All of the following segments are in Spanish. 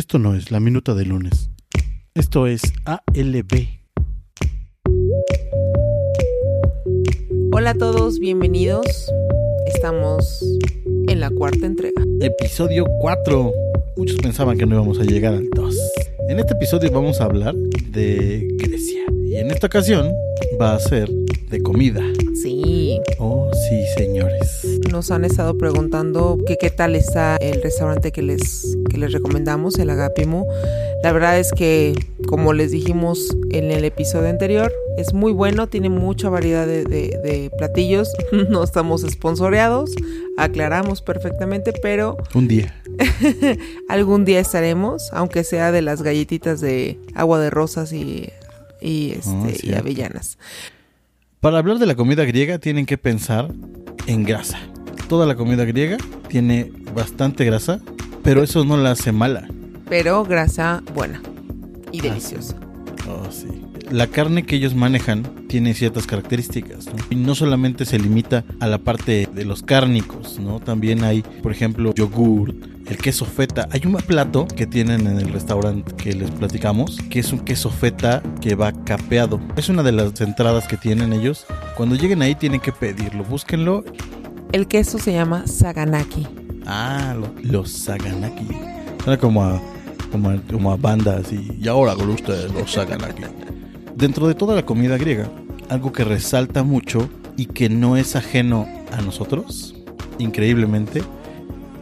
Esto no es la minuta de lunes. Esto es ALB. Hola a todos, bienvenidos. Estamos en la cuarta entrega. Episodio 4. Muchos pensaban que no íbamos a llegar al 2. En este episodio vamos a hablar de Grecia. Y en esta ocasión va a ser de comida. Sí, Oh, sí, señores. nos han estado preguntando que qué tal está el restaurante que les, que les recomendamos, el Agapimu. La verdad es que, como les dijimos en el episodio anterior, es muy bueno, tiene mucha variedad de, de- de platillos. No estamos sponsoreados, aclaramos perfectamente, pero Un día. algún día estaremos, aunque sea de las galletitas de agua de rosas y, y, este, Ah, y cierto. avellanas. Para hablar de la comida griega tienen que pensar en grasa. Toda la comida griega tiene bastante grasa, pero eso no la hace mala. Pero grasa buena y Ah, deliciosa. Oh, sí. La carne que ellos manejan tiene ciertas características, ¿no? Y no solamente se limita a la parte de los cárnicos, ¿no? También hay, por ejemplo, yogur, el queso feta. Hay un plato que tienen en el restaurante que les platicamos, que es un queso feta que va capeado. Es una de las entradas que tienen ellos. Cuando lleguen ahí tienen que pedirlo, búsquenlo. El queso se llama saganaki. Ah, lo- los saganaki. Suena como a, como a, como bandas y, y ahora con ustedes los saganaki. Dentro de toda la comida griega, algo que resalta mucho y que no es ajeno a nosotros, increíblemente,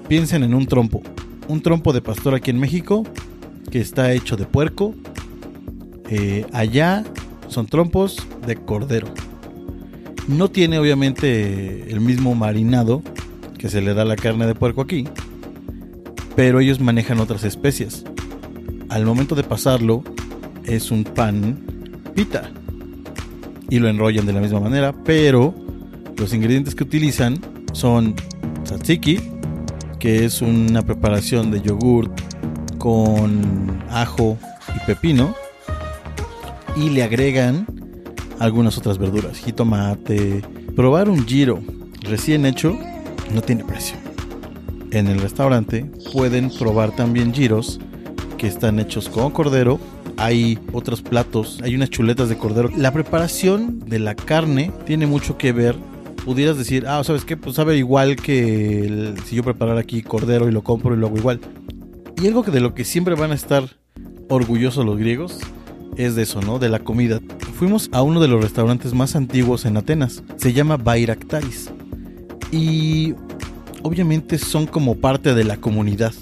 piensen en un trompo. Un trompo de pastor aquí en México que está hecho de puerco. Eh, allá son trompos de cordero. No tiene obviamente el mismo marinado que se le da la carne de puerco aquí, pero ellos manejan otras especias. Al momento de pasarlo es un pan pita y lo enrollan de la misma manera, pero los ingredientes que utilizan son tzatziki, que es una preparación de yogur con ajo y pepino, y le agregan algunas otras verduras, jitomate. Probar un giro recién hecho no tiene precio. En el restaurante pueden probar también giros que están hechos con cordero. Hay otros platos, hay unas chuletas de cordero. La preparación de la carne tiene mucho que ver. Pudieras decir, ah, ¿sabes qué? Pues sabe igual que si yo preparara aquí cordero y lo compro y lo hago igual. Y algo que de lo que siempre van a estar orgullosos los griegos es de eso, ¿no? De la comida. Fuimos a uno de los restaurantes más antiguos en Atenas. Se llama Bayraktaris. Y obviamente son como parte de la comunidad.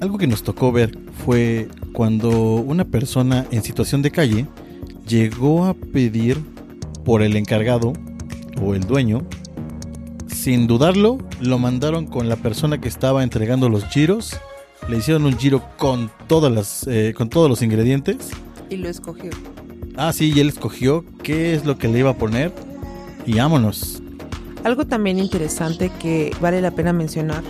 Algo que nos tocó ver fue cuando una persona en situación de calle llegó a pedir por el encargado o el dueño. Sin dudarlo, lo mandaron con la persona que estaba entregando los giros. Le hicieron un giro con todas las, eh, con todos los ingredientes. Y lo escogió. Ah, sí, y él escogió qué es lo que le iba a poner. Y vámonos. Algo también interesante que vale la pena mencionar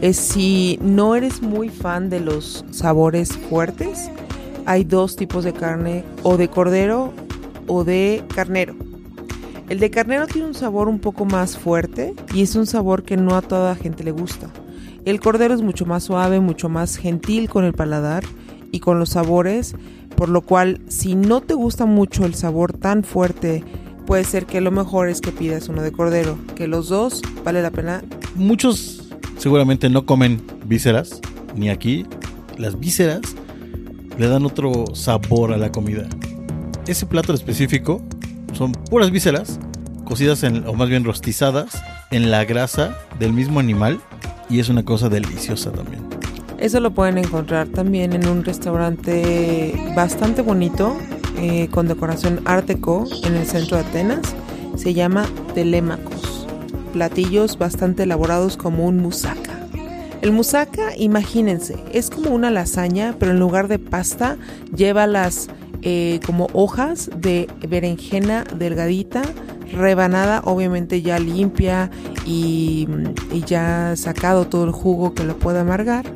es si no eres muy fan de los sabores fuertes, hay dos tipos de carne, o de cordero o de carnero. El de carnero tiene un sabor un poco más fuerte y es un sabor que no a toda gente le gusta. El cordero es mucho más suave, mucho más gentil con el paladar y con los sabores, por lo cual si no te gusta mucho el sabor tan fuerte, puede ser que lo mejor es que pidas uno de cordero, que los dos vale la pena. Muchos seguramente no comen vísceras, ni aquí. Las vísceras le dan otro sabor a la comida. Ese plato específico son puras vísceras, cocidas en, o más bien rostizadas en la grasa del mismo animal y es una cosa deliciosa también. Eso lo pueden encontrar también en un restaurante bastante bonito, eh, con decoración art en el centro de Atenas. Se llama Telémacos. Platillos bastante elaborados como un musaka. El musaka, imagínense, es como una lasaña, pero en lugar de pasta lleva las eh, como hojas de berenjena delgadita, rebanada, obviamente ya limpia y, y ya sacado todo el jugo que lo pueda amargar.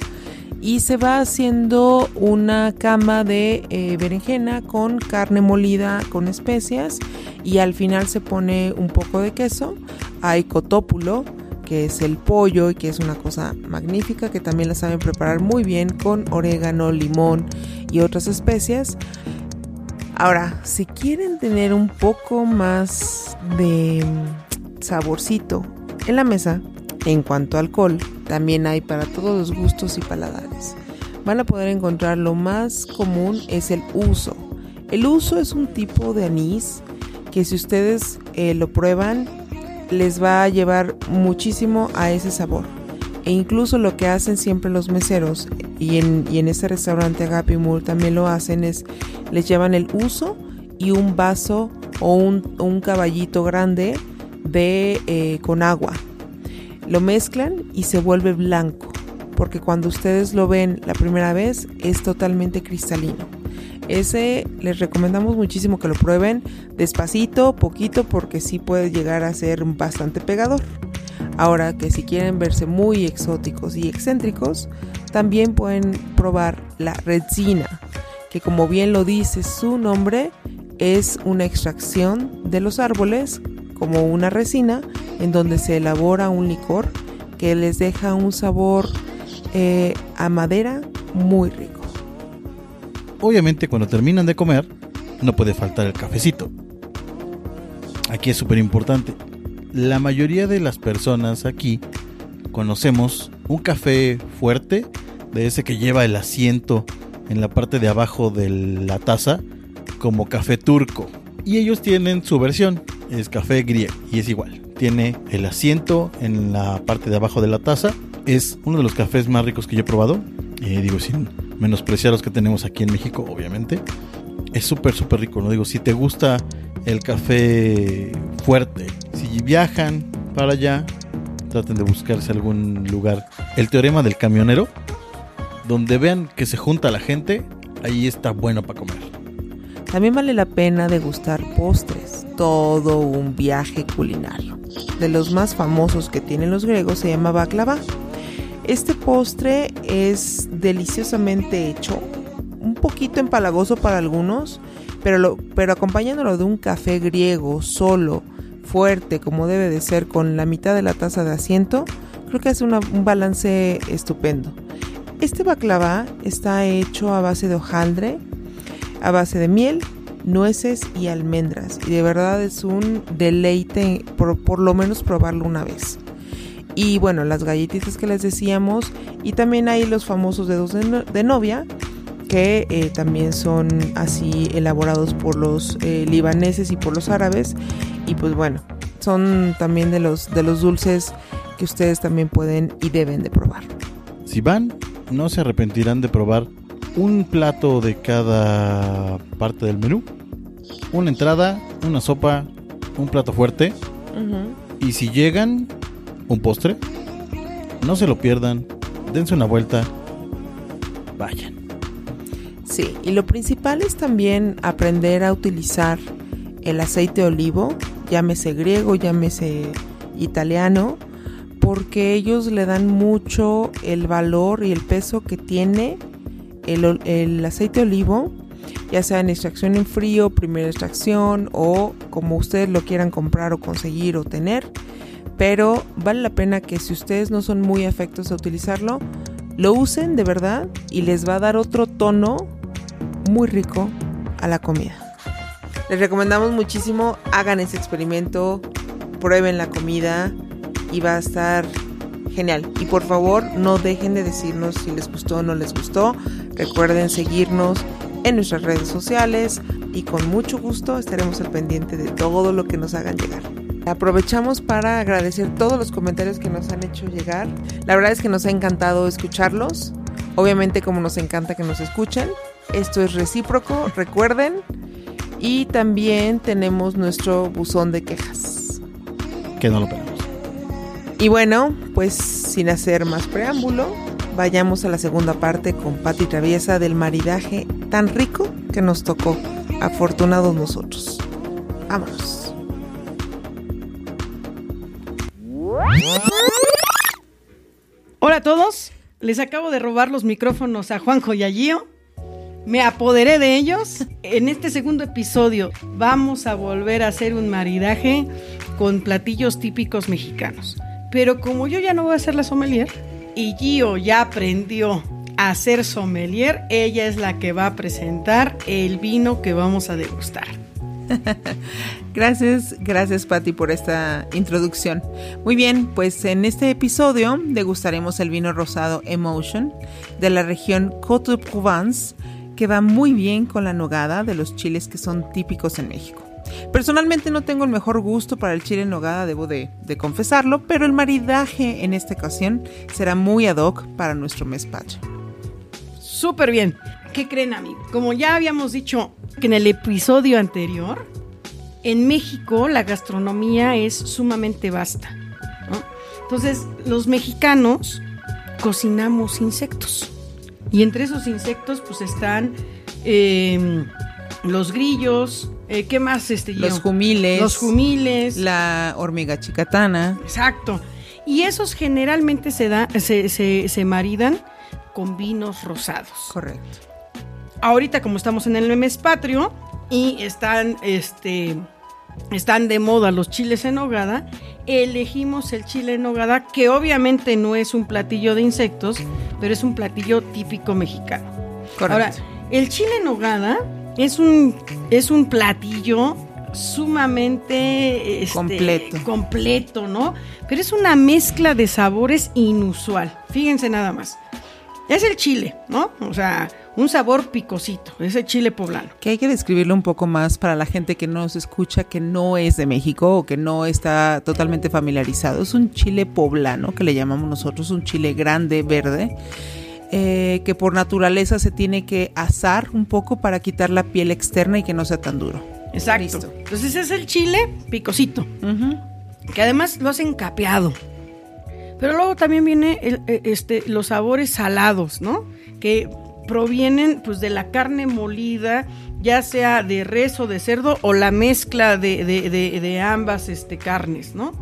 Y se va haciendo una cama de eh, berenjena con carne molida con especias y al final se pone un poco de queso. Hay cotópulo, que es el pollo y que es una cosa magnífica que también la saben preparar muy bien con orégano, limón y otras especias. Ahora, si quieren tener un poco más de saborcito en la mesa, en cuanto a alcohol, también hay para todos los gustos y paladares. Van a poder encontrar lo más común es el uso. El uso es un tipo de anís que si ustedes eh, lo prueban les va a llevar muchísimo a ese sabor. E incluso lo que hacen siempre los meseros y en, y este restaurante Agape Moore también lo hacen es les llevan el uso y un vaso o un, caballito grande de eh, con agua. Lo mezclan y se vuelve blanco porque cuando ustedes lo ven la primera vez es totalmente cristalino. Ese les recomendamos muchísimo que lo prueben despacito, poquito, porque sí puede llegar a ser bastante pegador. Ahora que si quieren verse muy exóticos y excéntricos, también pueden probar la resina, que como bien lo dice su nombre, es una extracción de los árboles como una resina en donde se elabora un licor que les deja un sabor eh, a madera muy rico. Obviamente cuando terminan de comer no puede faltar el cafecito. Aquí es súper importante. La mayoría de las personas aquí conocemos un café fuerte, de ese que lleva el asiento en la parte de abajo de la taza, como café turco. Y ellos tienen su versión, es café griego, y es igual. Tiene el asiento en la parte de abajo de la taza. Es uno de los cafés más ricos que yo he probado. Eh, digo, sin menospreciar los que tenemos aquí en México, obviamente. Es súper, súper rico, ¿no? Digo, si te gusta el café fuerte, si viajan para allá, traten de buscarse algún lugar. El teorema del camionero, donde vean que se junta la gente, ahí está bueno para comer. También vale la pena degustar postres, todo un viaje culinario. De los más famosos que tienen los griegos se llama baklava este postre es deliciosamente hecho, un poquito empalagoso para algunos, pero, pero acompañándolo de un café griego solo, fuerte como debe de ser, con la mitad de la taza de asiento, creo que hace un balance estupendo. Este baklava está hecho a base de hojaldre, a base de miel, nueces y almendras. Y de verdad es un deleite por, por lo menos probarlo una vez y bueno, las galletitas que les decíamos y también hay los famosos dedos de, novia que eh, también son así elaborados por los eh, libaneses y por los árabes y pues bueno, son también de los, de los dulces que ustedes también pueden y deben de probar. Si van, no se arrepentirán de probar un plato de cada parte del menú. Una entrada, una sopa, un plato fuerte. Y si llegan, un postre. No se lo pierdan, dense una vuelta, vayan. Sí, y lo principal es también aprender a utilizar el aceite de olivo, llámese griego, llámese italiano, porque ellos le dan mucho el valor y el peso que tiene el, aceite olivo, ya sea en extracción en frío, primera extracción o como ustedes lo quieran comprar o conseguir o tener pero vale la pena que si ustedes no son muy afectos a utilizarlo, lo usen de verdad y les va a dar otro tono muy rico a la comida. Les recomendamos muchísimo, hagan ese experimento, prueben la comida y va a estar genial. Y por favor, no dejen de decirnos si les gustó o no les gustó. Recuerden seguirnos en nuestras redes sociales y con mucho gusto estaremos al pendiente de todo lo que nos hagan llegar. Aprovechamos para agradecer todos los comentarios que nos han hecho llegar. La verdad es que nos ha encantado escucharlos. Obviamente como nos encanta que nos escuchen. Esto es recíproco, recuerden. Y también tenemos nuestro buzón de quejas. Que no lo perdamos. Y bueno, pues sin hacer más preámbulo, vayamos a la segunda parte con Pati Traviesa del maridaje tan rico que nos tocó. Afortunados nosotros. Vámonos. Hola a todos, les acabo de robar los micrófonos a Juanjo y a. Me apoderé de ellos. En este segundo episodio vamos a volver a hacer un maridaje con platillos típicos mexicanos. Pero como yo ya no voy a ser la sommelier y Gio ya aprendió a ser sommelier, ella es la que va a presentar el vino que vamos a degustar. Gracias, gracias Patti por esta introducción. Muy bien, pues en este episodio degustaremos el vino rosado Emotion de la región Côte de Provence, que va muy bien con la nogada de los chiles que son típicos en México. Personalmente no tengo el mejor gusto para el chile en nogada, debo de, de confesarlo, pero el maridaje en esta ocasión será muy ad hoc para nuestro mezpacho. Súper bien. ¿Qué creen, amigos? Como ya habíamos dicho que en el episodio anterior, en México la gastronomía es sumamente vasta. ¿no? Entonces, los mexicanos cocinamos insectos. Y entre esos insectos, pues están eh, los grillos, eh, ¿qué más? Este, Los jumiles. Los jumiles. La hormiga chicatana. Exacto. Y esos generalmente se, da, se, se, se maridan con vinos rosados. Correcto. Ahorita, como estamos en el mes patrio y están, este, están de moda los chiles en nogada, elegimos el chile en nogada, que obviamente no es un platillo de insectos, pero es un platillo típico mexicano. Correcto. Ahora, el chile en nogada es un, es un platillo sumamente este, Completo. completo, ¿no? Pero es una mezcla de sabores inusual. Fíjense nada más. Es el chile, ¿no? O sea, un sabor picosito, es el chile poblano. que hay que describirlo un poco más para la gente que nos escucha, que no es de México o que no está totalmente familiarizado. Es un chile poblano, que le llamamos nosotros, un chile grande, verde, eh, que por naturaleza se tiene que asar un poco para quitar la piel externa y que no sea tan duro. Exacto. Listo. Entonces es el chile picosito, que además lo hacen capeado. Pero luego también viene el- eh, este, los sabores salados, ¿no? Que provienen pues de la carne molida, ya sea de res o de cerdo o la mezcla de, de- de- de ambas este, carnes, ¿no?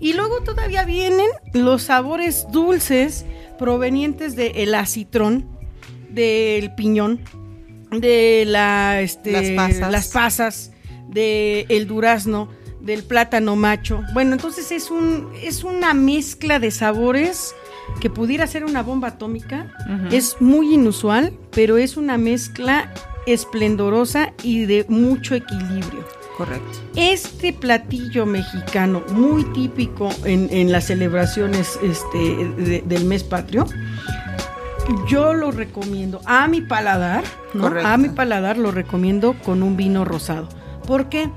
Y luego todavía vienen los sabores dulces provenientes del acitrón, del piñón, de la, este, Las pasas. las pasas, del durazno, del plátano macho. Bueno, entonces es un es una mezcla de sabores que pudiera ser una bomba atómica. Es muy inusual, pero es una mezcla esplendorosa y de mucho equilibrio. Correcto. Este platillo mexicano, muy típico en, en las celebraciones este, de- del mes patrio, yo lo recomiendo a mi paladar, ¿no? A mi paladar lo recomiendo con un vino rosado. ¿Por qué?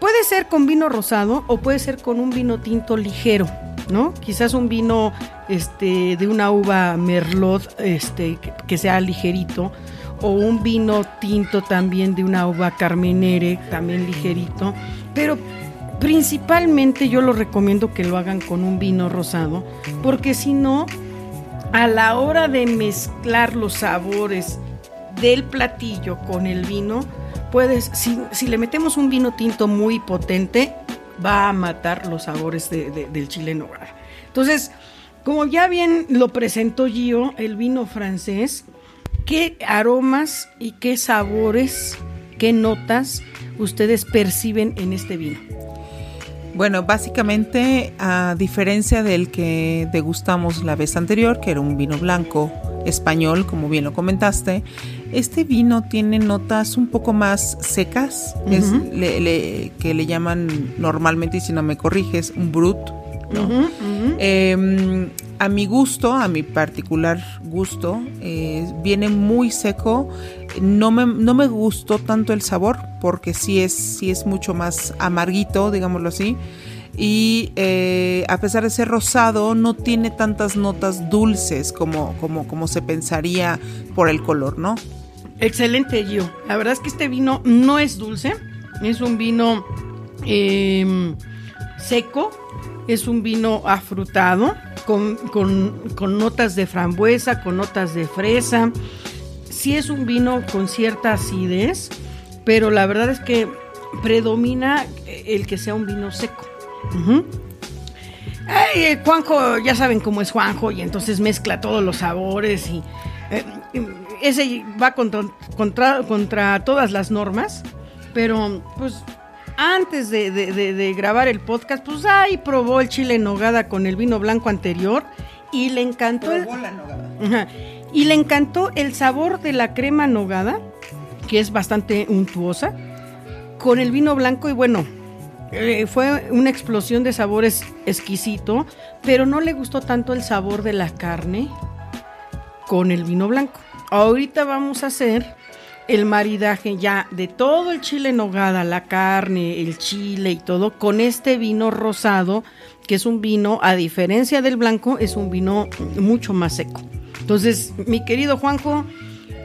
Puede ser con vino rosado o puede ser con un vino tinto ligero, ¿no? Quizás un vino este, de una uva merlot este, que, que sea ligerito o un vino tinto también de una uva carmenere, también ligerito. Pero principalmente yo lo recomiendo que lo hagan con un vino rosado, porque si no, a la hora de mezclar los sabores del platillo con el vino, puedes, si, si le metemos un vino tinto muy potente, va a matar los sabores de- de- del chile en nogada. Entonces, como ya bien lo presentó Gio, el vino francés, ¿qué aromas y qué sabores, qué notas ustedes perciben en este vino? Bueno, básicamente, a diferencia del que degustamos la vez anterior, que era un vino blanco español, como bien lo comentaste, este vino tiene notas un poco más secas, es- Ujú. le- le- que le llaman normalmente, y si no me corriges, un brut. ¿no? Eh, a mi gusto, a mi particular gusto, eh, viene muy seco. No me, no me gustó tanto el sabor, porque sí es, es mucho más amarguito, digámoslo así. Y eh, a pesar de ser rosado, no tiene tantas notas dulces como, como, como se pensaría por el color, ¿no? Excelente, Gio. La verdad es que este vino no es dulce, es un vino eh, seco, es un vino afrutado, con, con- con notas de frambuesa, con notas de fresa. Sí es un vino con cierta acidez, pero la verdad es que predomina el que sea un vino seco. Ay, eh, Juanjo, ya saben cómo es Juanjo, y entonces mezcla todos los sabores y eh, ese va contra, contra todas las normas, pero pues antes de, de- de- de grabar el podcast, pues ahí probó el chile en nogada con el vino blanco anterior y le encantó el, y le encantó el sabor de la crema nogada, que es bastante untuosa, con el vino blanco y bueno, eh, fue una explosión de sabores exquisito, pero no le gustó tanto el sabor de la carne con el vino blanco. Ahorita vamos a hacer el maridaje ya de todo el chile en nogada, la carne, el chile y todo, con este vino rosado, que es un vino, a diferencia del blanco, es un vino mucho más seco. Entonces, mi querido Juanjo,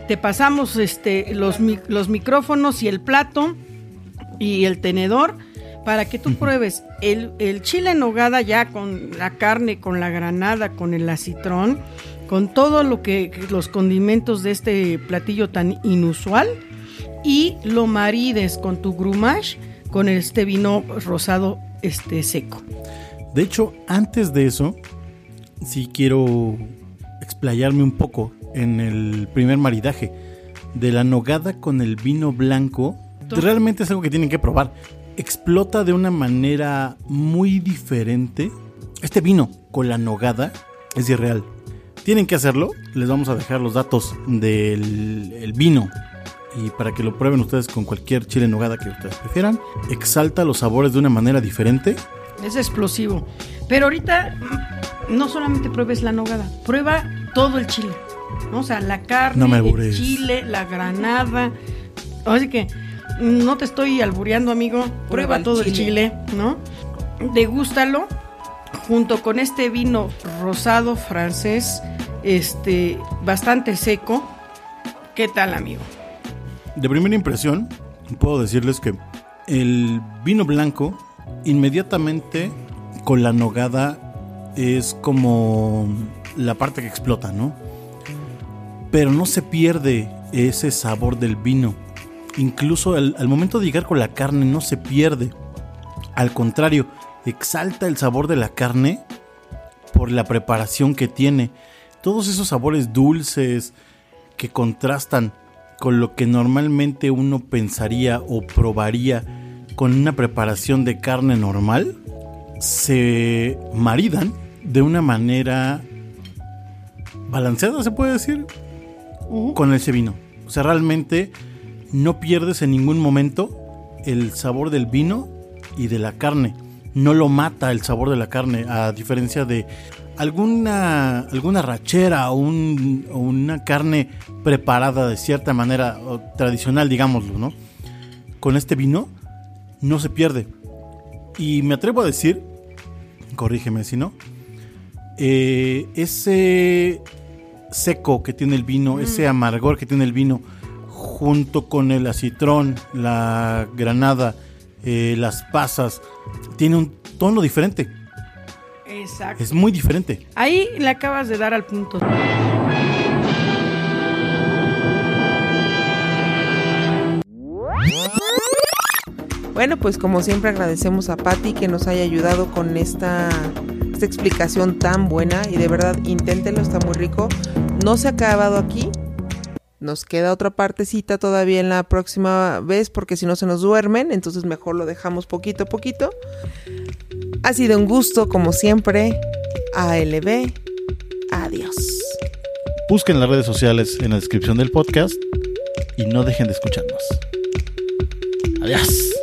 te pasamos este, los, mi- los micrófonos y el plato y el tenedor para que tú pruebes el, el chile en nogada ya con la carne, con la granada, con el acitrón, con todo lo que los condimentos de este platillo tan inusual y lo marides con tu grumash con este vino rosado este seco. De hecho, antes de eso, sí quiero explayarme un poco en el primer maridaje de la nogada con el vino blanco. Realmente es algo que tienen que probar. Explota de una manera muy diferente. Este vino con la nogada es irreal. Tienen que hacerlo. Les vamos a dejar los datos del el vino. Y para que lo prueben ustedes con cualquier chile en nogada que ustedes prefieran. Exalta los sabores de una manera diferente. Es explosivo. Pero ahorita no solamente pruebes la nogada, prueba todo el chile. ¿no? O sea, la carne, No el chile, la granada. Así que no te estoy albureando, amigo. Prueba, Prueba el todo el chile. chile, ¿no? Degústalo junto con este vino rosado francés, este, bastante seco. ¿Qué tal, amigo? De primera impresión, puedo decirles que el vino blanco, inmediatamente con la nogada, es como la parte que explota, ¿no? Pero no se pierde ese sabor del vino. Incluso al, al momento de llegar con la carne no se pierde. Al contrario, exalta el sabor de la carne por la preparación que tiene. Todos esos sabores dulces que contrastan con lo que normalmente uno pensaría o probaría con una preparación de carne normal, se maridan de una manera balanceada, se puede decir, con ese vino. O sea, realmente no pierdes en ningún momento el sabor del vino y de la carne. No lo mata el sabor de la carne, a diferencia de alguna, alguna rachera o, un- o una carne preparada de cierta manera o tradicional, digámoslo, ¿no? Con este vino no se pierde. Y me atrevo a decir, corrígeme si no, eh, ese seco que tiene el vino, ese amargor que tiene el vino, junto con el acitrón, la granada, eh, las pasas, tiene un tono diferente. Exacto. Es muy diferente. Ahí le acabas de dar al punto. Bueno, pues como siempre agradecemos a Patti que nos haya ayudado con esta, esta explicación tan buena y de verdad inténtelo, está muy rico. No se ha acabado aquí. Nos queda otra partecita todavía en la próxima vez porque si no se nos duermen, entonces mejor lo dejamos poquito a poquito. Ha sido un gusto como siempre. ALB. Adiós. Busquen las redes sociales en la descripción del podcast y no dejen de escucharnos. Adiós.